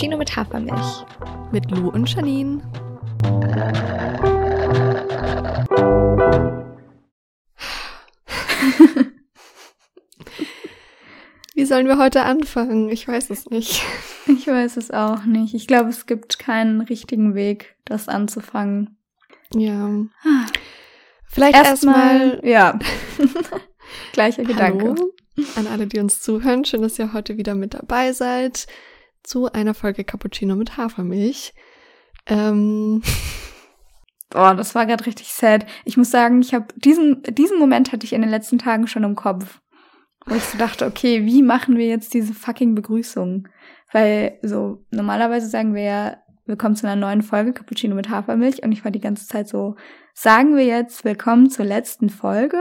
Cappuccino mit Hafermilch. Mit Lou und Janine. Wie sollen wir heute anfangen? Ich weiß es nicht. Ich weiß es auch nicht. Ich glaube, es gibt keinen richtigen Weg, das anzufangen. Ja. Vielleicht erstmal. Erst ja. Gleicher Gedanke. Hallo an alle, die uns zuhören. Schön, dass ihr heute wieder mit dabei seid zu einer Folge Cappuccino mit Hafermilch. Ähm. Boah, das war gerade richtig sad. Ich muss sagen, ich habe diesen diesen Moment hatte ich in den letzten Tagen schon im Kopf, wo ich so dachte, okay, wie machen wir jetzt diese fucking Begrüßung? Weil so normalerweise sagen wir ja, willkommen zu einer neuen Folge Cappuccino mit Hafermilch und ich war die ganze Zeit so, sagen wir jetzt willkommen zur letzten Folge?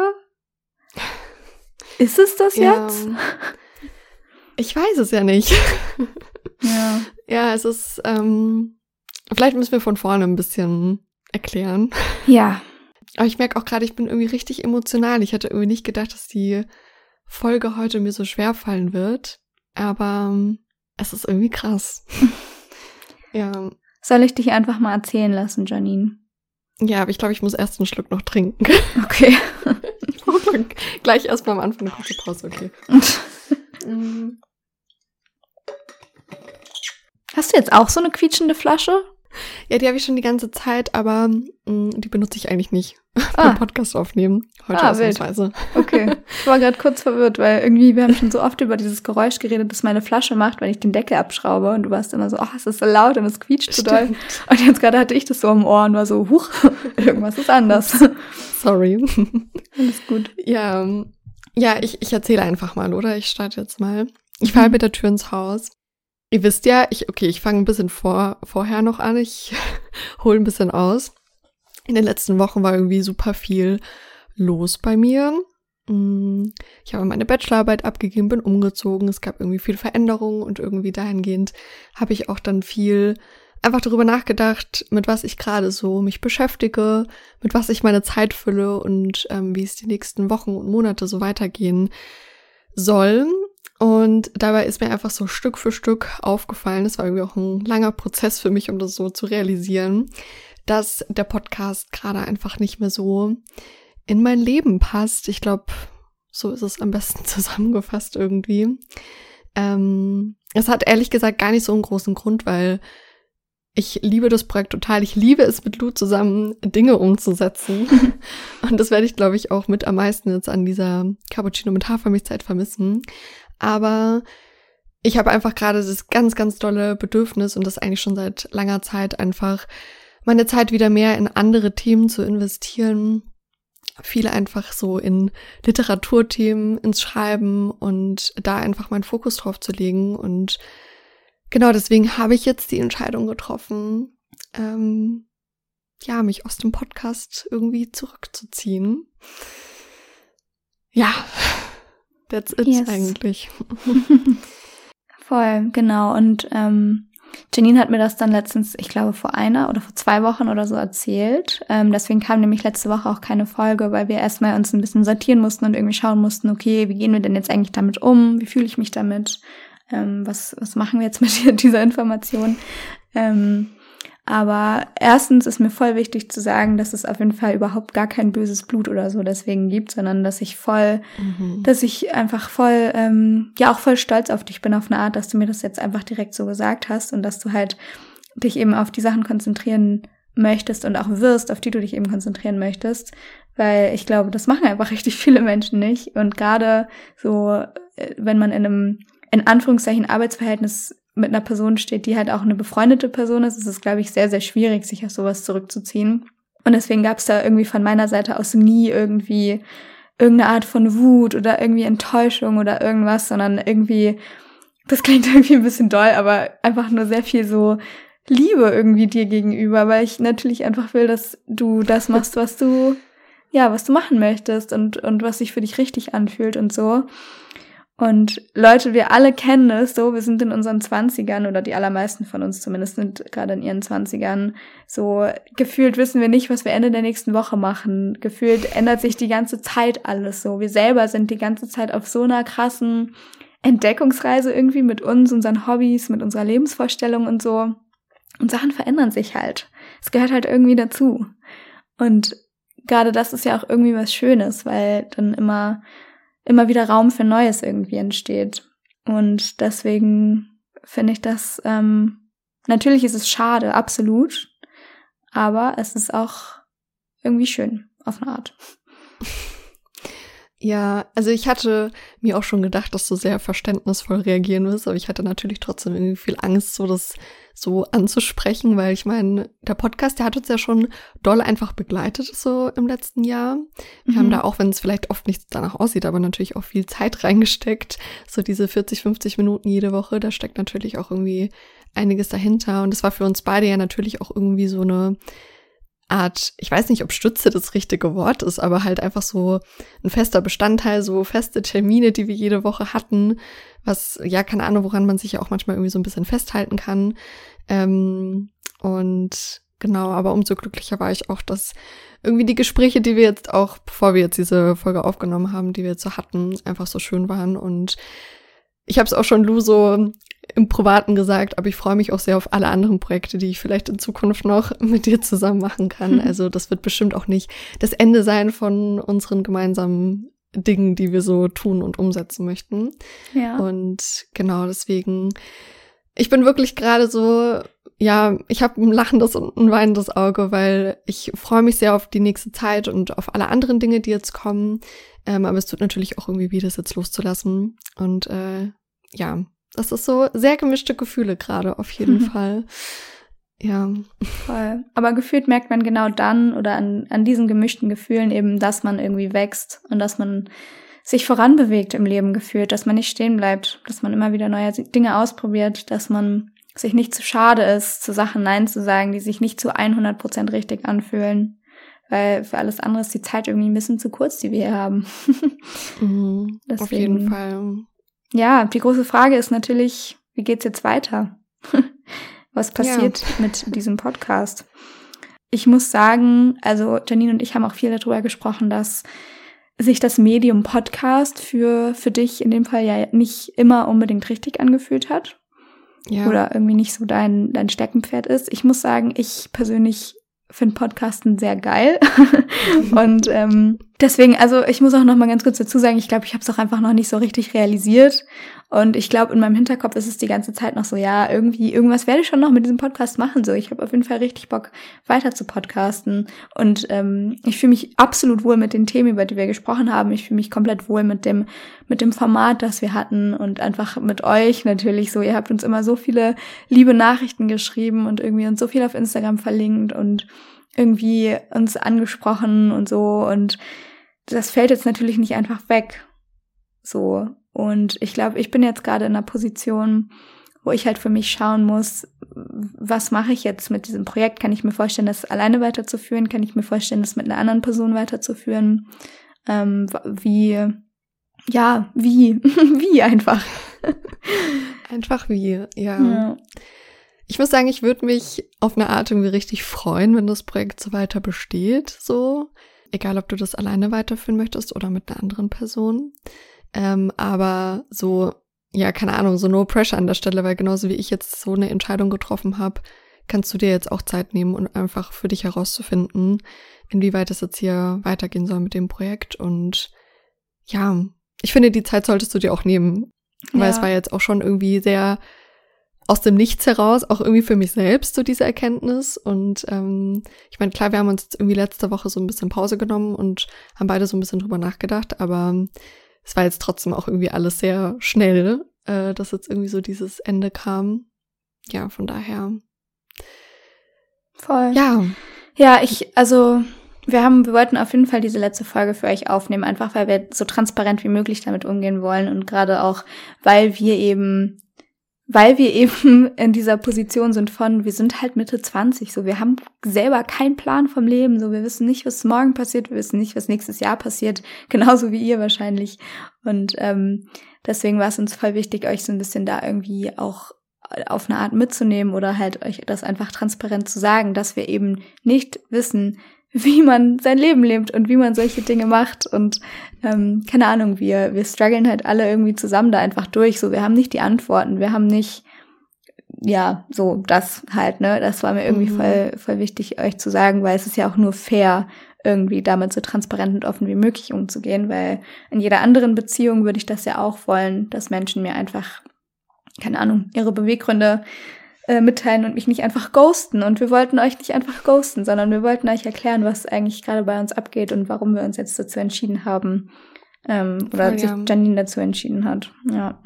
Ist es das ja. jetzt? Ich weiß es ja nicht. Ja. Ja, es ist, ähm, vielleicht müssen wir von vorne ein bisschen erklären. Ja. Aber ich merke auch gerade, ich bin irgendwie richtig emotional. Ich hätte irgendwie nicht gedacht, dass die Folge heute mir so schwer fallen wird. Aber ähm, es ist irgendwie krass. ja. Soll ich dich einfach mal erzählen lassen, Janine? Ja, aber ich glaube, ich muss erst einen Schluck noch trinken. Okay. Gleich erstmal am Anfang eine kurze Pause, okay. Hast du jetzt auch so eine quietschende Flasche? Ja, die habe ich schon die ganze Zeit, aber mh, mm, die benutze ich eigentlich nicht Ah. beim Podcast aufnehmen. Heute Ah, wild. ausnahmsweise. Okay. Ich war gerade kurz verwirrt, weil irgendwie, wir haben schon so oft über dieses Geräusch geredet, das meine Flasche macht, wenn ich den Deckel abschraube. Und du warst immer so, ach, es ist so laut und es quietscht so doll. Stimmt. Und jetzt gerade hatte ich das so im Ohr und war so, huch, irgendwas ist anders. Sorry. Alles gut. ja, ähm, ja, ich, ich erzähle einfach mal, oder? Ich starte jetzt mal. Ich fahre mit der Tür ins Haus. Ihr wisst ja, ich, okay, ich fange ein bisschen vor, vorher noch an. Ich hole ein bisschen aus. In den letzten Wochen war irgendwie super viel los bei mir. Mm, Ich habe meine Bachelorarbeit abgegeben, bin umgezogen. Es gab irgendwie viel Veränderungen und irgendwie dahingehend habe ich auch dann viel einfach darüber nachgedacht, mit was ich gerade so mich beschäftige, mit was ich meine Zeit fülle und ähm, wie es die nächsten Wochen und Monate so weitergehen soll. Und dabei ist mir einfach so Stück für Stück aufgefallen, es war irgendwie auch ein langer Prozess für mich, um das so zu realisieren, dass der Podcast gerade einfach nicht mehr so in mein Leben passt. Ich glaube, so ist es am besten zusammengefasst irgendwie. Ähm, es hat ehrlich gesagt gar nicht so einen großen Grund, weil ich liebe das Projekt total. Ich liebe es, mit Lou zusammen Dinge umzusetzen. Und das werde ich, glaube ich, auch mit am meisten jetzt an dieser Cappuccino mit Hafermilchzeit vermissen. Aber ich habe einfach gerade das ganz, ganz tolle Bedürfnis und das eigentlich schon seit langer Zeit einfach meine Zeit wieder mehr in andere Themen zu investieren. Viele einfach so in Literaturthemen, ins Schreiben und da einfach meinen Fokus drauf zu legen. Und genau deswegen habe ich jetzt die Entscheidung getroffen, ähm, ja, mich aus dem Podcast irgendwie zurückzuziehen. Ja, that's it Yes. eigentlich. Voll, genau. Und ähm, Janine hat mir das dann letztens, ich glaube, vor einer oder vor zwei Wochen oder so erzählt. Ähm, deswegen kam nämlich letzte Woche auch keine Folge, weil wir erstmal uns ein bisschen sortieren mussten und irgendwie schauen mussten, okay, wie gehen wir denn jetzt eigentlich damit um? Wie fühle ich mich damit? Ähm, was, was machen wir jetzt mit dieser Information? Ähm, aber erstens ist mir voll wichtig zu sagen, dass es auf jeden Fall überhaupt gar kein böses Blut oder so deswegen gibt, sondern dass ich voll Mhm. dass ich einfach voll, ähm, ja auch voll stolz auf dich bin auf eine Art, dass du mir das jetzt einfach direkt so gesagt hast und dass du halt dich eben auf die Sachen konzentrieren möchtest und auch wirst, auf die du dich eben konzentrieren möchtest, weil ich glaube, das machen einfach richtig viele Menschen nicht und gerade so, äh, wenn man in einem in Anführungszeichen Arbeitsverhältnis mit einer Person steht, die halt auch eine befreundete Person ist, ist es, glaube ich, sehr, sehr schwierig, sich auf sowas zurückzuziehen. Und deswegen gab es da irgendwie von meiner Seite aus nie irgendwie irgendeine Art von Wut oder irgendwie Enttäuschung oder irgendwas, sondern irgendwie, das klingt irgendwie ein bisschen doll, aber einfach nur sehr viel so Liebe irgendwie dir gegenüber, weil ich natürlich einfach will, dass du das machst, was du, ja, was du machen möchtest und, und was sich für dich richtig anfühlt und so. Und Leute, wir alle kennen es so, wir sind in unseren Zwanzigern oder die allermeisten von uns zumindest sind gerade in ihren Zwanzigern so gefühlt wissen wir nicht, was wir Ende der nächsten Woche machen. Gefühlt ändert sich die ganze Zeit alles so. Wir selber sind die ganze Zeit auf so einer krassen Entdeckungsreise irgendwie mit uns, unseren Hobbys, mit unserer Lebensvorstellung und so. Und Sachen verändern sich halt. Es gehört halt irgendwie dazu. Und gerade das ist ja auch irgendwie was Schönes, weil dann immer, immer wieder Raum für Neues irgendwie entsteht. Und deswegen finde ich das, ähm, natürlich ist es schade, absolut. Aber es ist auch irgendwie schön, auf eine Art. Ja, also ich hatte mir auch schon gedacht, dass du sehr verständnisvoll reagieren wirst, aber ich hatte natürlich trotzdem irgendwie viel Angst, so das so anzusprechen, weil ich meine, der Podcast, der hat uns ja schon doll einfach begleitet so im letzten Jahr. Wir mhm. haben da auch, wenn es vielleicht oft nicht danach aussieht, aber natürlich auch viel Zeit reingesteckt. So diese 40, 50 Minuten jede Woche, da steckt natürlich auch irgendwie einiges dahinter und es war für uns beide ja natürlich auch irgendwie so eine Art, ich weiß nicht, ob Stütze das richtige Wort ist, aber halt einfach so ein fester Bestandteil, so feste Termine, die wir jede Woche hatten, was, ja, keine Ahnung, woran man sich ja auch manchmal irgendwie so ein bisschen festhalten kann. Ähm, und genau, aber umso glücklicher war ich auch, dass irgendwie die Gespräche, die wir jetzt auch, bevor wir jetzt diese Folge aufgenommen haben, die wir jetzt so hatten, einfach so schön waren und ich habe es auch schon Lu so im Privaten gesagt, aber ich freue mich auch sehr auf alle anderen Projekte, die ich vielleicht in Zukunft noch mit dir zusammen machen kann. Also das wird bestimmt auch nicht das Ende sein von unseren gemeinsamen Dingen, die wir so tun und umsetzen möchten. Ja. Und genau deswegen, ich bin wirklich gerade so, ja, ich habe ein lachendes und ein weinendes Auge, weil ich freue mich sehr auf die nächste Zeit und auf alle anderen Dinge, die jetzt kommen. Ähm, aber es tut natürlich auch irgendwie weh, das jetzt loszulassen. Und äh, ja, das ist so sehr gemischte Gefühle gerade, auf jeden Fall. Ja. Voll. Aber gefühlt merkt man genau dann oder an, an diesen gemischten Gefühlen eben, dass man irgendwie wächst und dass man sich voranbewegt im Leben gefühlt, dass man nicht stehen bleibt, dass man immer wieder neue Dinge ausprobiert, dass man sich nicht zu schade ist, zu Sachen Nein zu sagen, die sich nicht zu 100 Prozent richtig anfühlen. Weil für alles andere ist die Zeit irgendwie ein bisschen zu kurz, die wir hier haben. mhm, auf jeden Fall ja, die große Frage ist natürlich, wie geht's jetzt weiter? Was passiert ja. mit diesem Podcast? Ich muss sagen, also Janine und ich haben auch viel darüber gesprochen, dass sich das Medium Podcast für, für dich in dem Fall ja nicht immer unbedingt richtig angefühlt hat. Ja. Oder irgendwie nicht so dein, dein Steckenpferd ist. Ich muss sagen, ich persönlich finde Podcasten sehr geil. und ähm, deswegen, also ich muss auch noch mal ganz kurz dazu sagen, ich glaube, ich habe es auch einfach noch nicht so richtig realisiert. Und ich glaube, in meinem Hinterkopf ist es die ganze Zeit noch so, ja, irgendwie, irgendwas werde ich schon noch mit diesem Podcast machen. So, ich habe auf jeden Fall richtig Bock, weiter zu podcasten. Und ähm, ich fühle mich absolut wohl mit den Themen, über die wir gesprochen haben. Ich fühle mich komplett wohl mit dem, mit dem Format, das wir hatten und einfach mit euch natürlich so. Ihr habt uns immer so viele liebe Nachrichten geschrieben und irgendwie uns so viel auf Instagram verlinkt und irgendwie uns angesprochen und so. Und das fällt jetzt natürlich nicht einfach weg. So. Und ich glaube, ich bin jetzt gerade in einer Position, wo ich halt für mich schauen muss, was mache ich jetzt mit diesem Projekt? Kann ich mir vorstellen, das alleine weiterzuführen? Kann ich mir vorstellen, das mit einer anderen Person weiterzuführen? Ähm, wie, ja, wie, wie einfach. einfach wie, ja. ja. Ich muss sagen, ich würde mich auf eine Art irgendwie richtig freuen, wenn das Projekt so weiter besteht, so. Egal, ob du das alleine weiterführen möchtest oder mit einer anderen Person. Ähm, aber so, ja, keine Ahnung, so no pressure an der Stelle, weil genauso wie ich jetzt so eine Entscheidung getroffen habe, kannst du dir jetzt auch Zeit nehmen und einfach für dich herauszufinden, inwieweit es jetzt hier weitergehen soll mit dem Projekt. Und ja, ich finde, die Zeit solltest du dir auch nehmen. Weil ja. es war jetzt auch schon irgendwie sehr aus dem Nichts heraus, auch irgendwie für mich selbst, so diese Erkenntnis. Und ähm, ich meine, klar, wir haben uns jetzt irgendwie letzte Woche so ein bisschen Pause genommen und haben beide so ein bisschen drüber nachgedacht, aber es war jetzt trotzdem auch irgendwie alles sehr schnell, äh, dass jetzt irgendwie so dieses Ende kam. Ja, von daher. Voll. Ja. Ja, ich, also wir haben, wir wollten auf jeden Fall diese letzte Folge für euch aufnehmen, einfach weil wir so transparent wie möglich damit umgehen wollen und gerade auch, weil wir eben weil wir eben in dieser Position sind von, wir sind halt Mitte 20, so wir haben selber keinen Plan vom Leben, so wir wissen nicht, was morgen passiert, wir wissen nicht, was nächstes Jahr passiert, genauso wie ihr wahrscheinlich. Und ähm, deswegen war es uns voll wichtig, euch so ein bisschen da irgendwie auch auf eine Art mitzunehmen oder halt euch das einfach transparent zu sagen, dass wir eben nicht wissen, wie man sein Leben lebt und wie man solche Dinge macht. Und ähm, keine Ahnung, wir, wir strugglen halt alle irgendwie zusammen da einfach durch. So, wir haben nicht die Antworten, wir haben nicht, ja, so das halt, ne? Das war mir irgendwie mhm. voll, voll wichtig, euch zu sagen, weil es ist ja auch nur fair, irgendwie damit so transparent und offen wie möglich umzugehen, weil in jeder anderen Beziehung würde ich das ja auch wollen, dass Menschen mir einfach, keine Ahnung, ihre Beweggründe äh, mitteilen und mich nicht einfach ghosten. Und wir wollten euch nicht einfach ghosten, sondern wir wollten euch erklären, was eigentlich gerade bei uns abgeht und warum wir uns jetzt dazu entschieden haben. Ähm, oder Voll, sich Janine dazu entschieden hat. Ja.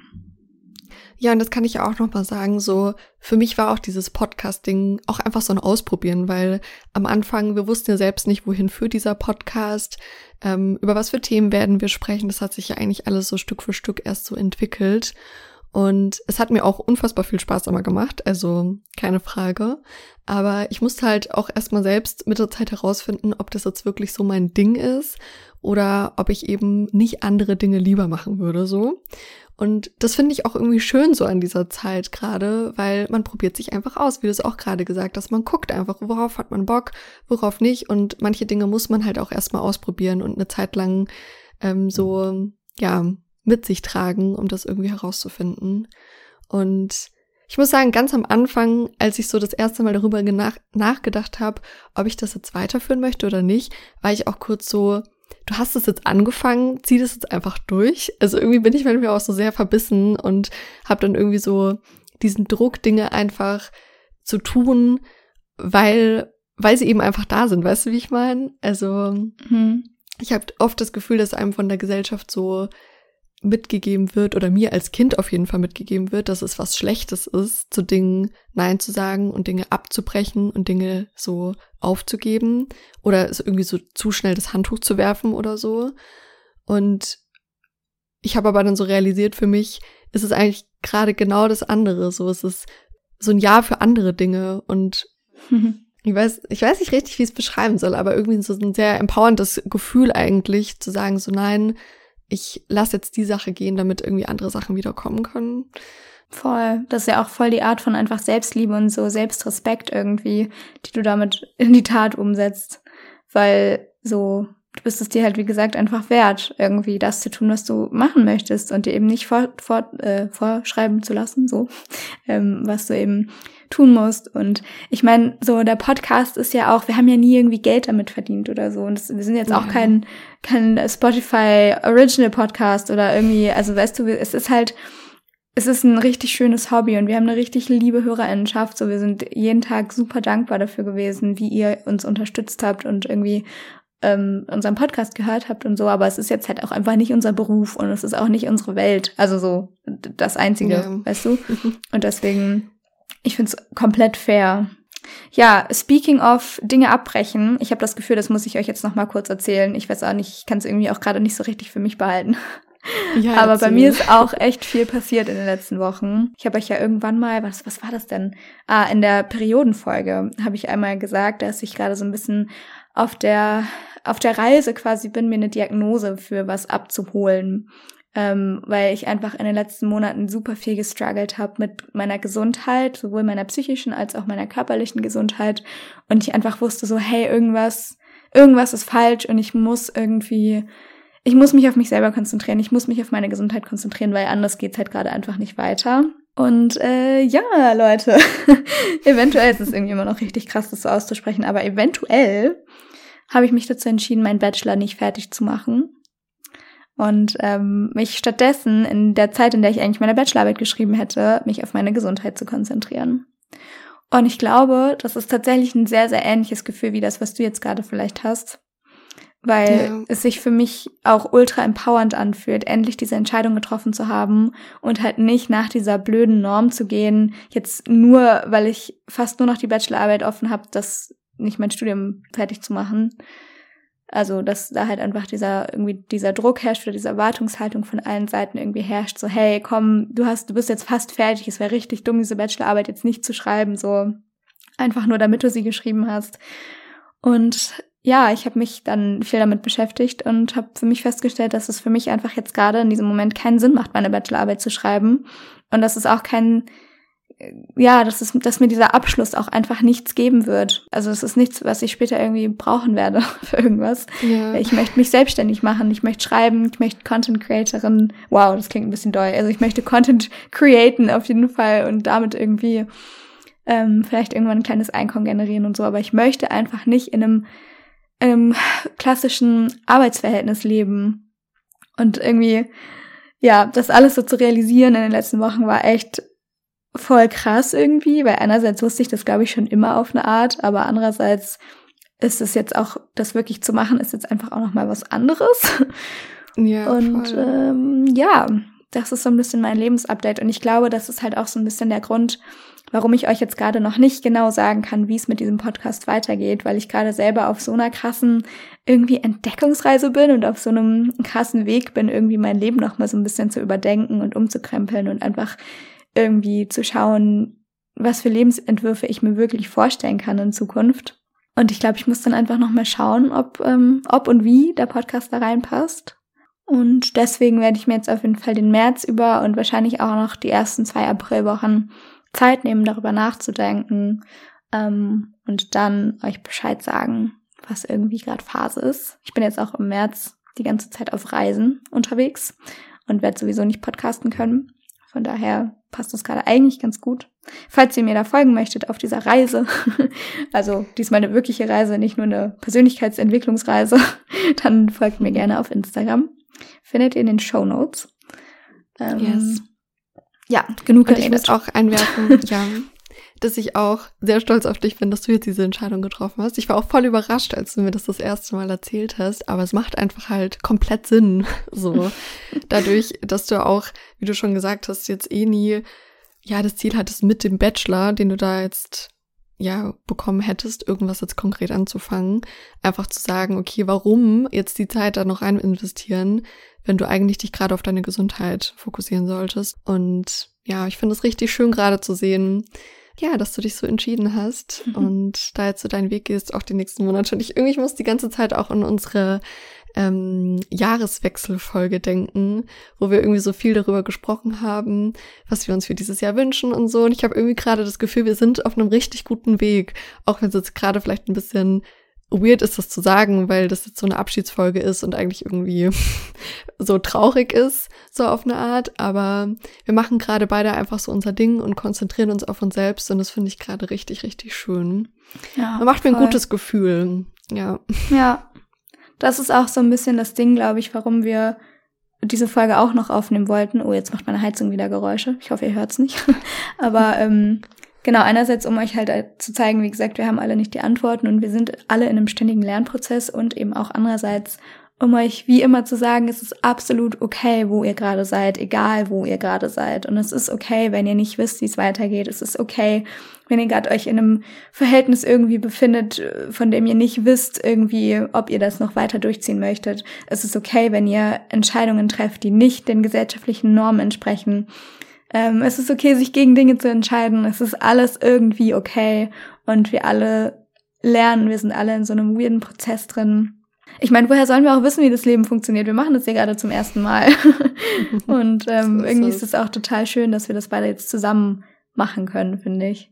Ja, und das kann ich auch noch mal sagen, so für mich war auch dieses Podcasting auch einfach so ein Ausprobieren, weil am Anfang, wir wussten ja selbst nicht, wohin führt dieser Podcast, ähm, über was für Themen werden wir sprechen. Das hat sich ja eigentlich alles so Stück für Stück erst so entwickelt. Und es hat mir auch unfassbar viel Spaß immer gemacht, also keine Frage. Aber ich musste halt auch erstmal selbst mit der Zeit herausfinden, ob das jetzt wirklich so mein Ding ist oder ob ich eben nicht andere Dinge lieber machen würde, so. Und das finde ich auch irgendwie schön so an dieser Zeit gerade, weil man probiert sich einfach aus, wie du es auch gerade gesagt hast. Man guckt einfach, worauf hat man Bock, worauf nicht. Und manche Dinge muss man halt auch erstmal ausprobieren und eine Zeit lang ähm, so, ja, mit sich tragen, um das irgendwie herauszufinden. Und ich muss sagen, ganz am Anfang, als ich so das erste Mal darüber nach nachgedacht habe, ob ich das jetzt weiterführen möchte oder nicht, war ich auch kurz so, du hast es jetzt angefangen, zieh das jetzt einfach durch. Also irgendwie bin ich manchmal auch so sehr verbissen und habe dann irgendwie so diesen Druck, Dinge einfach zu tun, weil weil sie eben einfach da sind, weißt du, wie ich meine? Also mhm. ich habe oft das Gefühl, dass einem von der Gesellschaft so mitgegeben wird oder mir als Kind auf jeden Fall mitgegeben wird, dass es was Schlechtes ist, zu Dingen Nein zu sagen und Dinge abzubrechen und Dinge so aufzugeben oder es irgendwie so zu schnell das Handtuch zu werfen oder so. Und ich habe aber dann so realisiert für mich, ist es eigentlich gerade genau das andere. So, es ist so ein Ja für andere Dinge und ich weiß, ich weiß nicht richtig, wie ich es beschreiben soll, aber irgendwie so ein sehr empowerndes Gefühl eigentlich zu sagen, so nein, ich lasse jetzt die Sache gehen, damit irgendwie andere Sachen wiederkommen können. Voll. Das ist ja auch voll die Art von einfach Selbstliebe und so Selbstrespekt irgendwie, die du damit in die Tat umsetzt. Weil so, du bist es dir halt, wie gesagt, einfach wert, irgendwie das zu tun, was du machen möchtest und dir eben nicht vor, vor, äh, vorschreiben zu lassen, so, ähm, was du eben tun musst. Und ich meine, so der Podcast ist ja auch, wir haben ja nie irgendwie Geld damit verdient oder so. Und das, wir sind jetzt ja. auch kein, kein Spotify Original Podcast oder irgendwie, also weißt du, es ist halt, es ist ein richtig schönes Hobby und wir haben eine richtig liebe Hörerinnenschaft. So, wir sind jeden Tag super dankbar dafür gewesen, wie ihr uns unterstützt habt und irgendwie ähm, unseren Podcast gehört habt und so. Aber es ist jetzt halt auch einfach nicht unser Beruf und es ist auch nicht unsere Welt. Also so das Einzige, ja. weißt du? Und deswegen ich finde es komplett fair. Ja, speaking of Dinge abbrechen, ich habe das Gefühl, das muss ich euch jetzt noch mal kurz erzählen. Ich weiß auch nicht, ich kann es irgendwie auch gerade nicht so richtig für mich behalten. Ja, Aber bei mir ist auch echt viel passiert in den letzten Wochen. Ich habe euch ja irgendwann mal, was, was war das denn? Ah, in der Periodenfolge habe ich einmal gesagt, dass ich gerade so ein bisschen auf der, auf der Reise quasi bin, mir eine Diagnose für was abzuholen ähm, weil ich einfach in den letzten Monaten super viel gestruggelt habe mit meiner Gesundheit, sowohl meiner psychischen als auch meiner körperlichen Gesundheit. Und ich einfach wusste so, hey, irgendwas, irgendwas ist falsch und ich muss irgendwie, ich muss mich auf mich selber konzentrieren, ich muss mich auf meine Gesundheit konzentrieren, weil anders geht's halt gerade einfach nicht weiter. Und äh, ja, Leute, eventuell ist es irgendwie immer noch richtig krass, das so auszusprechen, aber eventuell habe ich mich dazu entschieden, meinen Bachelor nicht fertig zu machen und ähm, mich stattdessen in der Zeit, in der ich eigentlich meine Bachelorarbeit geschrieben hätte, mich auf meine Gesundheit zu konzentrieren. Und ich glaube, das ist tatsächlich ein sehr, sehr ähnliches Gefühl wie das, was du jetzt gerade vielleicht hast. Weil ja. es sich für mich auch ultra empowernd anfühlt, endlich diese Entscheidung getroffen zu haben und halt nicht nach dieser blöden Norm zu gehen, jetzt nur, weil ich fast nur noch die Bachelorarbeit offen habe, das nicht mein Studium fertig zu machen, also, dass da halt einfach dieser, irgendwie dieser Druck herrscht oder diese Erwartungshaltung von allen Seiten irgendwie herrscht, so, hey, komm, du hast, du bist jetzt fast fertig, es wäre richtig dumm, diese Bachelorarbeit jetzt nicht zu schreiben, so, einfach nur damit du sie geschrieben hast. Und ja, ich habe mich dann viel damit beschäftigt und habe für mich festgestellt, dass es für mich einfach jetzt gerade in diesem Moment keinen Sinn macht, meine Bachelorarbeit zu schreiben. Und dass es auch keinen ja, dass, es, dass mir dieser Abschluss auch einfach nichts geben wird. Also es ist nichts, was ich später irgendwie brauchen werde für irgendwas. Ja. Ich möchte mich selbstständig machen, ich möchte schreiben, ich möchte Content Creatorin. Wow, das klingt ein bisschen doll. Also ich möchte Content createn auf jeden Fall und damit irgendwie ähm, vielleicht irgendwann ein kleines Einkommen generieren und so. Aber ich möchte einfach nicht in einem, in einem klassischen Arbeitsverhältnis leben. Und irgendwie, ja, das alles so zu realisieren in den letzten Wochen war echt voll krass irgendwie, weil einerseits wusste ich das, glaube ich, schon immer auf eine Art, aber andererseits ist es jetzt auch, das wirklich zu machen, ist jetzt einfach auch noch mal was anderes. Ja. Und ähm, ja, das ist so ein bisschen mein Lebensupdate und ich glaube, das ist halt auch so ein bisschen der Grund, warum ich euch jetzt gerade noch nicht genau sagen kann, wie es mit diesem Podcast weitergeht, weil ich gerade selber auf so einer krassen irgendwie Entdeckungsreise bin und auf so einem krassen Weg bin, irgendwie mein Leben noch mal so ein bisschen zu überdenken und umzukrempeln und einfach irgendwie zu schauen, was für Lebensentwürfe ich mir wirklich vorstellen kann in Zukunft. Und ich glaube, ich muss dann einfach noch mal schauen, ob, ähm, ob und wie der Podcast da reinpasst. Und deswegen werde ich mir jetzt auf jeden Fall den März über und wahrscheinlich auch noch die ersten zwei Aprilwochen Zeit nehmen, darüber nachzudenken ähm, und dann euch Bescheid sagen, was irgendwie gerade Phase ist. Ich bin jetzt auch im März die ganze Zeit auf Reisen unterwegs und werde sowieso nicht podcasten können. Von daher passt das gerade eigentlich ganz gut. Falls ihr mir da folgen möchtet auf dieser Reise, also diesmal eine wirkliche Reise, nicht nur eine Persönlichkeitsentwicklungsreise, dann folgt mir gerne auf Instagram. Findet ihr in den Show Notes. Ähm, yes. Ja, genug Und ich möchte auch einwerfen, ja, dass ich auch sehr stolz auf dich bin, dass du jetzt diese Entscheidung getroffen hast. Ich war auch voll überrascht, als du mir das das erste Mal erzählt hast, aber es macht einfach halt komplett Sinn, so. Dadurch, dass du auch, wie du schon gesagt hast, jetzt eh nie, ja, das Ziel hattest mit dem Bachelor, den du da jetzt ja, bekommen hättest, irgendwas jetzt konkret anzufangen, einfach zu sagen, okay, warum jetzt die Zeit da noch rein investieren, wenn du eigentlich dich gerade auf deine Gesundheit fokussieren solltest. Und ja, ich finde es richtig schön gerade zu sehen, ja, dass du dich so entschieden hast mhm. und da jetzt so deinen Weg gehst, auch die nächsten Monate. Und ich irgendwie muss die ganze Zeit auch an unsere ähm, Jahreswechselfolge denken, wo wir irgendwie so viel darüber gesprochen haben, was wir uns für dieses Jahr wünschen und so. Und ich habe irgendwie gerade das Gefühl, wir sind auf einem richtig guten Weg, auch wenn es jetzt gerade vielleicht ein bisschen weird ist, das zu sagen, weil das jetzt so eine Abschiedsfolge ist und eigentlich irgendwie so traurig ist, so auf eine Art. Aber wir machen gerade beide einfach so unser Ding und konzentrieren uns auf uns selbst und das finde ich gerade richtig, richtig schön. Ja, das macht mir ein gutes Gefühl. Ja. Ja. Das ist auch so ein bisschen das Ding, glaube ich, warum wir diese Folge auch noch aufnehmen wollten. Oh, jetzt macht meine Heizung wieder Geräusche. Ich hoffe, ihr hört's nicht. Aber ähm, Genau, einerseits, um euch halt zu zeigen, wie gesagt, wir haben alle nicht die Antworten und wir sind alle in einem ständigen Lernprozess und eben auch andererseits, um euch wie immer zu sagen, es ist absolut okay, wo ihr gerade seid, egal wo ihr gerade seid. Und es ist okay, wenn ihr nicht wisst, wie es weitergeht. Es ist okay, wenn ihr gerade euch in einem Verhältnis irgendwie befindet, von dem ihr nicht wisst irgendwie, ob ihr das noch weiter durchziehen möchtet. Es ist okay, wenn ihr Entscheidungen trefft, die nicht den gesellschaftlichen Normen entsprechen. Ähm, es ist okay, sich gegen Dinge zu entscheiden. Es ist alles irgendwie okay. Und wir alle lernen, wir sind alle in so einem weirden Prozess drin. Ich meine, woher sollen wir auch wissen, wie das Leben funktioniert? Wir machen das ja gerade zum ersten Mal. und ähm, so ist irgendwie ist es auch total schön, dass wir das beide jetzt zusammen machen können, finde ich.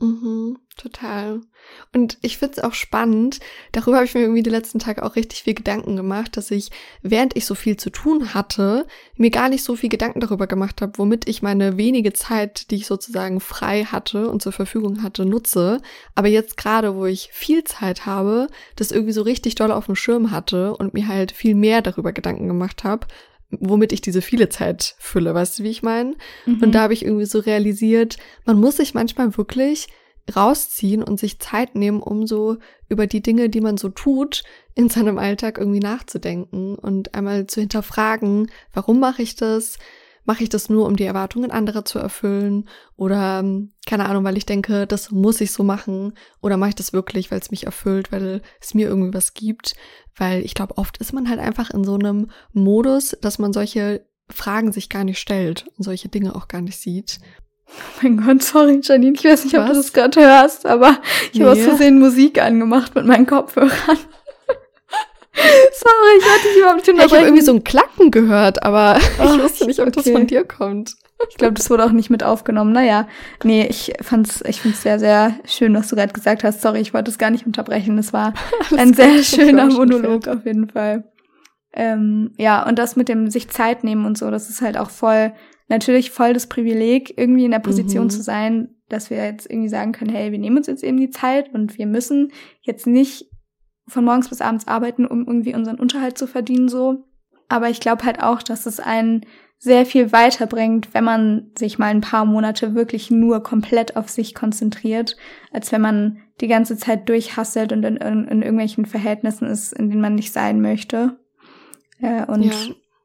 Mhm, total. Und ich finde es auch spannend, darüber habe ich mir irgendwie die letzten Tage auch richtig viel Gedanken gemacht, dass ich, während ich so viel zu tun hatte, mir gar nicht so viel Gedanken darüber gemacht habe, womit ich meine wenige Zeit, die ich sozusagen frei hatte und zur Verfügung hatte, nutze. Aber jetzt gerade, wo ich viel Zeit habe, das irgendwie so richtig doll auf dem Schirm hatte und mir halt viel mehr darüber Gedanken gemacht habe, womit ich diese viele Zeit fülle, weißt du, wie ich meine? Mhm. Und da habe ich irgendwie so realisiert, man muss sich manchmal wirklich rausziehen und sich Zeit nehmen, um so über die Dinge, die man so tut, in seinem Alltag irgendwie nachzudenken und einmal zu hinterfragen, warum mache ich das? Mache ich das nur, um die Erwartungen anderer zu erfüllen? Oder, ähm, keine Ahnung, weil ich denke, das muss ich so machen? Oder mache ich das wirklich, weil es mich erfüllt, weil es mir irgendwie was gibt? Weil ich glaube, oft ist man halt einfach in so einem Modus, dass man solche Fragen sich gar nicht stellt und solche Dinge auch gar nicht sieht. Oh mein Gott, sorry, Janine, ich weiß nicht, was? ob du das gerade hörst, aber ich nee. habe aus Versehen Musik angemacht mit meinen Kopfhörern. Sorry, ich hatte dich überhaupt nicht unterbrechen. Ich habe irgendwie so ein Klacken gehört, aber oh, ich wusste nicht, ob okay. das von dir kommt. Ich glaube, das wurde auch nicht mit aufgenommen. Naja, nee, ich fand's, ich find's sehr, sehr schön, was du gerade gesagt hast. Sorry, ich wollte es gar nicht unterbrechen. Es war ein sehr schöner Monolog auf jeden Fall. Ähm, ja, und das mit dem sich Zeit nehmen und so, das ist halt auch voll, natürlich voll das Privileg, irgendwie in der Position mhm. zu sein, dass wir jetzt irgendwie sagen können, hey, wir nehmen uns jetzt eben die Zeit und wir müssen jetzt nicht von morgens bis abends arbeiten, um irgendwie unseren Unterhalt zu verdienen, so. Aber ich glaube halt auch, dass es einen sehr viel weiterbringt, wenn man sich mal ein paar Monate wirklich nur komplett auf sich konzentriert, als wenn man die ganze Zeit durchhasselt und in, in, in irgendwelchen Verhältnissen ist, in denen man nicht sein möchte. Äh, und ja.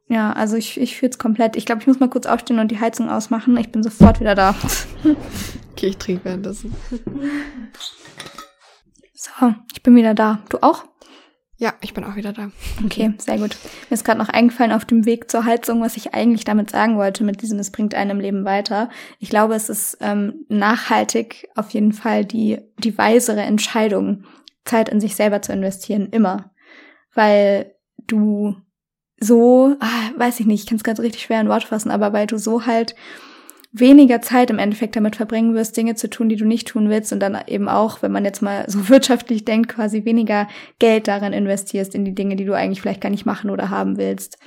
ja, also ich, ich fühle es komplett. Ich glaube, ich muss mal kurz aufstehen und die Heizung ausmachen. Ich bin sofort wieder da. okay, ich trinke währenddessen. So, ich bin wieder da. Du auch? Ja, ich bin auch wieder da. Okay, sehr gut. Mir ist gerade noch eingefallen auf dem Weg zur Heizung, was ich eigentlich damit sagen wollte, mit diesem, es bringt einem im Leben weiter. Ich glaube, es ist ähm, nachhaltig auf jeden Fall die, die weisere Entscheidung, Zeit in sich selber zu investieren, immer. Weil du so, ah, weiß ich nicht, ich kann es ganz richtig schwer in Wort fassen, aber weil du so halt weniger Zeit im Endeffekt damit verbringen wirst, Dinge zu tun, die du nicht tun willst und dann eben auch, wenn man jetzt mal so wirtschaftlich denkt, quasi weniger Geld darin investierst in die Dinge, die du eigentlich vielleicht gar nicht machen oder haben willst.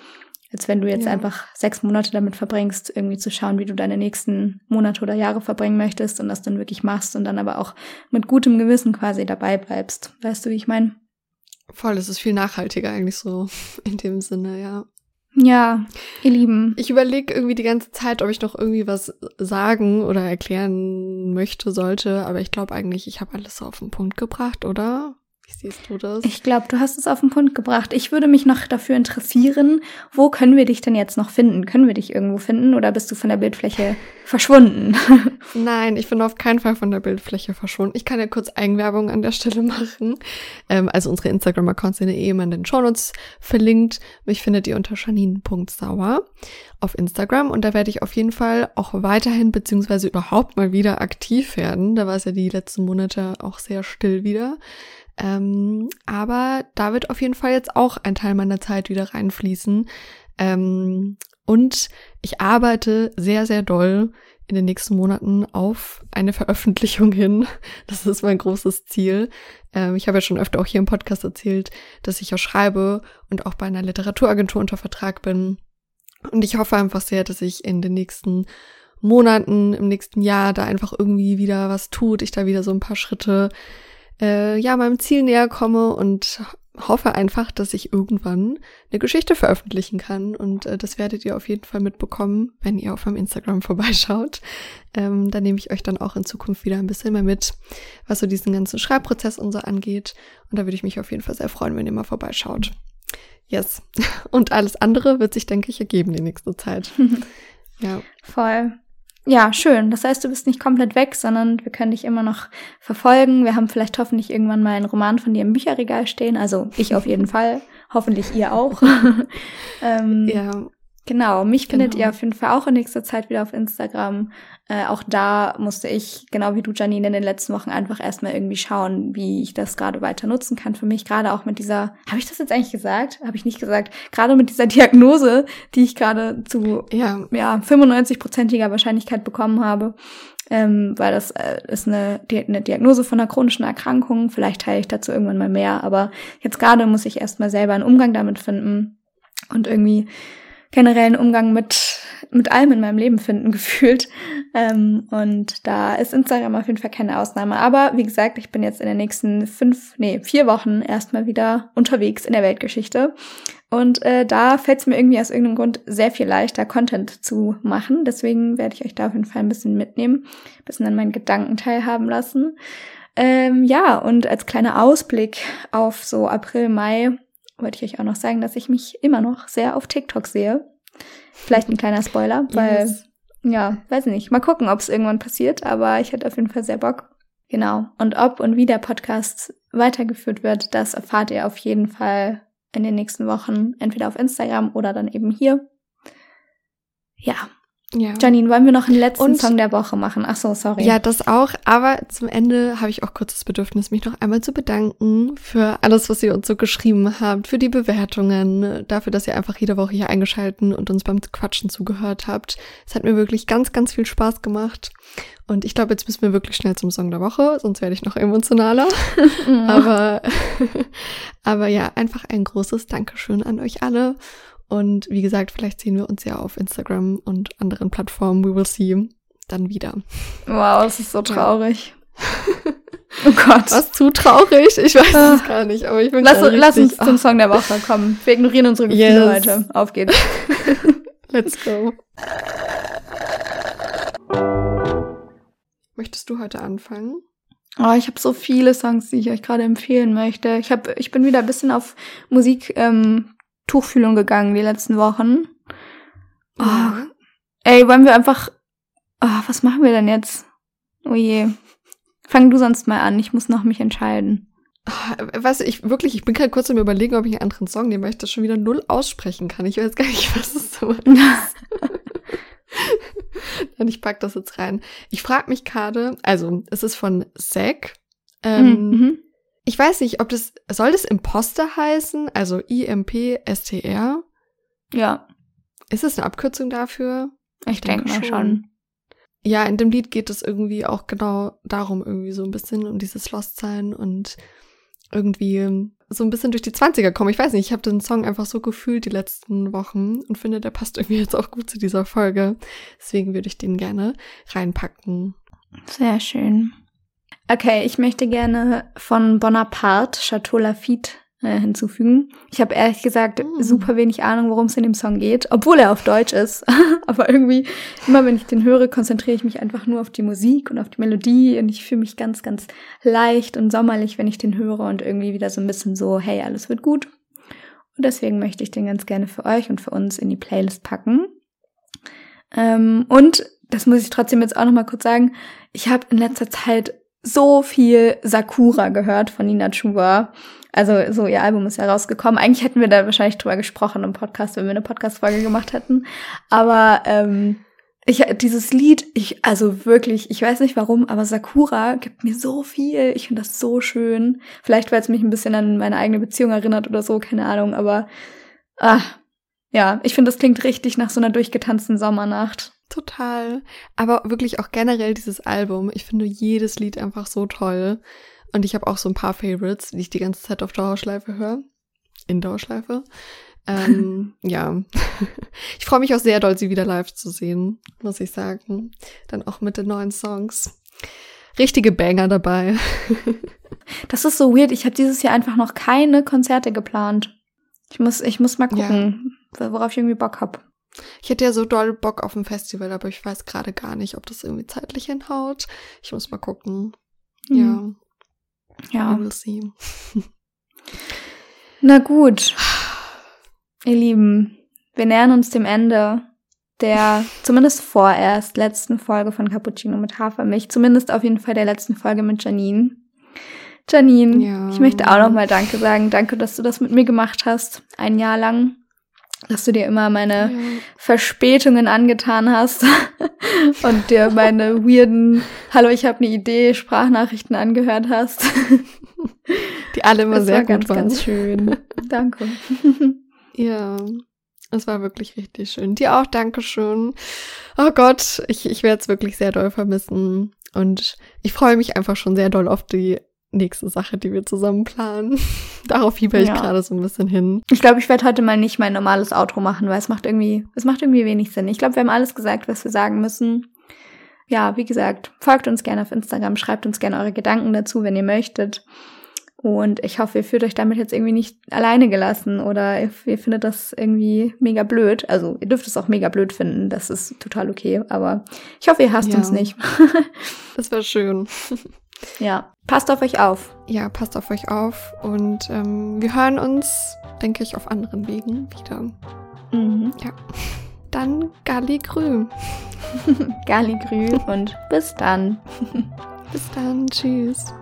Als wenn du jetzt ja. einfach sechs Monate damit verbringst, irgendwie zu schauen, wie du deine nächsten Monate oder Jahre verbringen möchtest und das dann wirklich machst und dann aber auch mit gutem Gewissen quasi dabei bleibst. Weißt du, wie ich meine? Voll, es ist viel nachhaltiger eigentlich so in dem Sinne, ja. Ja, ihr Lieben. Ich überlege irgendwie die ganze Zeit, ob ich noch irgendwie was sagen oder erklären möchte, sollte, aber ich glaube eigentlich, ich habe alles so auf den Punkt gebracht, oder? Wie siehst du das? Ich glaube, du hast es auf den Punkt gebracht. Ich würde mich noch dafür interessieren, wo können wir dich denn jetzt noch finden? Können wir dich irgendwo finden oder bist du von der Bildfläche verschwunden? Nein, ich bin auf keinen Fall von der Bildfläche verschwunden. Ich kann ja kurz Eigenwerbung an der Stelle machen. Ähm, also unsere Instagram-Accounts sind eh immer in den Shownotes verlinkt. Mich findet ihr unter janine.sauer auf Instagram und da werde ich auf jeden Fall auch weiterhin beziehungsweise überhaupt mal wieder aktiv werden. Da war es ja die letzten Monate auch sehr still wieder. Ähm, aber da wird auf jeden Fall jetzt auch ein Teil meiner Zeit wieder reinfließen. Ähm, und ich arbeite sehr, sehr doll in den nächsten Monaten auf eine Veröffentlichung hin. Das ist mein großes Ziel. Ähm, ich habe ja schon öfter auch hier im Podcast erzählt, dass ich auch schreibe und auch bei einer Literaturagentur unter Vertrag bin. Und ich hoffe einfach sehr, dass ich in den nächsten Monaten, im nächsten Jahr da einfach irgendwie wieder was tut, ich da wieder so ein paar Schritte äh, ja meinem Ziel näher komme und hoffe einfach, dass ich irgendwann eine Geschichte veröffentlichen kann. Und äh, das werdet ihr auf jeden Fall mitbekommen, wenn ihr auf meinem Instagram vorbeischaut. Ähm, da nehme ich euch dann auch in Zukunft wieder ein bisschen mehr mit, was so diesen ganzen Schreibprozess und so angeht. Und da würde ich mich auf jeden Fall sehr freuen, wenn ihr mal vorbeischaut. Yes. Und alles andere wird sich, denke ich, ergeben die nächste Zeit. ja. Voll. Ja, schön. Das heißt, du bist nicht komplett weg, sondern wir können dich immer noch verfolgen. Wir haben vielleicht hoffentlich irgendwann mal einen Roman von dir im Bücherregal stehen. Also ich auf jeden Fall. Hoffentlich ihr auch. ähm, ja. Genau, mich findet genau. ihr auf jeden Fall auch in nächster Zeit wieder auf Instagram. Äh, auch da musste ich, genau wie du, Janine, in den letzten Wochen einfach erstmal irgendwie schauen, wie ich das gerade weiter nutzen kann für mich. Gerade auch mit dieser, habe ich das jetzt eigentlich gesagt? Habe ich nicht gesagt. Gerade mit dieser Diagnose, die ich gerade zu ja. ja 95-prozentiger Wahrscheinlichkeit bekommen habe. Ähm, weil das äh, ist eine, eine Diagnose von einer chronischen Erkrankung. Vielleicht teile ich dazu irgendwann mal mehr. Aber jetzt gerade muss ich erstmal selber einen Umgang damit finden und irgendwie generellen Umgang mit, mit allem in meinem Leben finden, gefühlt. Ähm, und da ist Instagram auf jeden Fall keine Ausnahme. Aber wie gesagt, ich bin jetzt in den nächsten fünf, nee, vier Wochen erstmal wieder unterwegs in der Weltgeschichte. Und äh, da fällt es mir irgendwie aus irgendeinem Grund sehr viel leichter, Content zu machen. Deswegen werde ich euch da auf jeden Fall ein bisschen mitnehmen, ein bisschen an meinen Gedanken teilhaben lassen. Ähm, ja, und als kleiner Ausblick auf so April, Mai wollte ich euch auch noch sagen, dass ich mich immer noch sehr auf TikTok sehe. Vielleicht ein kleiner Spoiler, weil, yes. ja, weiß nicht. Mal gucken, ob es irgendwann passiert, aber ich hätte auf jeden Fall sehr Bock. Genau. Und ob und wie der Podcast weitergeführt wird, das erfahrt ihr auf jeden Fall in den nächsten Wochen, entweder auf Instagram oder dann eben hier. Ja. Ja. Janine, wollen wir noch einen letzten und, Song der Woche machen? Ach so, sorry. Ja, das auch. Aber zum Ende habe ich auch kurz das Bedürfnis, mich noch einmal zu bedanken für alles, was ihr uns so geschrieben habt, für die Bewertungen, dafür, dass ihr einfach jede Woche hier eingeschalten und uns beim Quatschen zugehört habt. Es hat mir wirklich ganz, ganz viel Spaß gemacht. Und ich glaube, jetzt müssen wir wirklich schnell zum Song der Woche, sonst werde ich noch emotionaler. aber, aber ja, einfach ein großes Dankeschön an euch alle. Und wie gesagt, vielleicht sehen wir uns ja auf Instagram und anderen Plattformen. We will see dann wieder. Wow, es ist so traurig. oh Gott. Was zu traurig? Ich weiß es gar nicht, aber ich bin Lass, lass uns zum Song der Woche kommen. Wir ignorieren unsere Gefühle yes. heute. Auf geht's. Let's go. Möchtest du heute anfangen? Oh, ich habe so viele Songs, die ich euch gerade empfehlen möchte. Ich hab, ich bin wieder ein bisschen auf Musik ähm, Tuchfühlung gegangen die letzten Wochen. Oh, ey, wollen wir einfach. Oh, was machen wir denn jetzt? Oh je. Fang du sonst mal an, ich muss noch mich entscheiden. Was ich wirklich, ich bin gerade kurz am überlegen, ob ich einen anderen Song nehme, weil ich das schon wieder null aussprechen kann. Ich weiß gar nicht, was das so ist. Nein, ich pack das jetzt rein. Ich frage mich gerade, also es ist von Zack. Ähm, mhm. Ich weiß nicht, ob das, soll das Imposter heißen? Also I-M-P-S-T-R? Ja. Ist es eine Abkürzung dafür? Ich, ich denke denk mal schon. schon. Ja, in dem Lied geht es irgendwie auch genau darum, irgendwie so ein bisschen um dieses Lost-Sein und irgendwie so ein bisschen durch die 20er kommen. Ich weiß nicht, ich habe den Song einfach so gefühlt die letzten Wochen und finde, der passt irgendwie jetzt auch gut zu dieser Folge. Deswegen würde ich den gerne reinpacken. Sehr schön. Okay, ich möchte gerne von Bonaparte Chateau Lafitte äh, hinzufügen. Ich habe ehrlich gesagt mm. super wenig Ahnung, worum es in dem Song geht, obwohl er auf Deutsch ist. Aber irgendwie, immer wenn ich den höre, konzentriere ich mich einfach nur auf die Musik und auf die Melodie und ich fühle mich ganz, ganz leicht und sommerlich, wenn ich den höre und irgendwie wieder so ein bisschen so, hey, alles wird gut. Und deswegen möchte ich den ganz gerne für euch und für uns in die Playlist packen. Ähm, und das muss ich trotzdem jetzt auch noch mal kurz sagen. Ich habe in letzter Zeit so viel Sakura gehört von Nina Chuba. Also so ihr Album ist ja rausgekommen. Eigentlich hätten wir da wahrscheinlich drüber gesprochen im Podcast, wenn wir eine Podcast-Folge gemacht hätten. Aber ähm, ich dieses Lied, ich also wirklich, ich weiß nicht warum, aber Sakura gibt mir so viel. Ich finde das so schön. Vielleicht weil es mich ein bisschen an meine eigene Beziehung erinnert oder so, keine Ahnung. Aber ah, ja, ich finde, das klingt richtig nach so einer durchgetanzten Sommernacht. Total. Aber wirklich auch generell dieses Album. Ich finde jedes Lied einfach so toll. Und ich habe auch so ein paar Favorites, die ich die ganze Zeit auf Dauerschleife höre. In Dauerschleife. Ähm, ja. Ich freue mich auch sehr doll, sie wieder live zu sehen, muss ich sagen. Dann auch mit den neuen Songs. Richtige Banger dabei. Das ist so weird. Ich habe dieses Jahr einfach noch keine Konzerte geplant. Ich muss, ich muss mal gucken, ja. worauf ich irgendwie Bock hab. Ich hätte ja so doll Bock auf ein Festival, aber ich weiß gerade gar nicht, ob das irgendwie zeitlich hinhaut. Ich muss mal gucken. Mhm. Ja. Ja. We'll see. Na gut. Ihr Lieben, wir nähern uns dem Ende der zumindest vorerst letzten Folge von Cappuccino mit Hafermilch. Zumindest auf jeden Fall der letzten Folge mit Janine. Janine, ja. ich möchte auch nochmal Danke sagen. Danke, dass du das mit mir gemacht hast. Ein Jahr lang dass du dir immer meine ja. Verspätungen angetan hast und dir meine weirden Hallo, ich habe eine Idee Sprachnachrichten angehört hast. Die alle immer das sehr war gut ganz, waren. ganz schön. Danke. ja. Es war wirklich richtig schön. Dir auch Dankeschön. Oh Gott, ich, ich werde es wirklich sehr doll vermissen. Und ich freue mich einfach schon sehr doll auf die nächste Sache, die wir zusammen planen. Darauf fieber ich ja. gerade so ein bisschen hin. Ich glaube, ich werde heute mal nicht mein normales Outro machen, weil es macht irgendwie, es macht irgendwie wenig Sinn. Ich glaube, wir haben alles gesagt, was wir sagen müssen. Ja, wie gesagt, folgt uns gerne auf Instagram, schreibt uns gerne eure Gedanken dazu, wenn ihr möchtet. Und ich hoffe, ihr fühlt euch damit jetzt irgendwie nicht alleine gelassen oder ihr, ihr findet das irgendwie mega blöd. Also ihr dürft es auch mega blöd finden, das ist total okay. Aber ich hoffe, ihr hasst ja. uns nicht. das wäre schön. Ja, passt auf euch auf. Ja, passt auf euch auf. Und ähm, wir hören uns, denke ich, auf anderen Wegen wieder. Mhm. Ja. Dann Gali Grü. Gali Grü und bis dann. bis dann. Tschüss.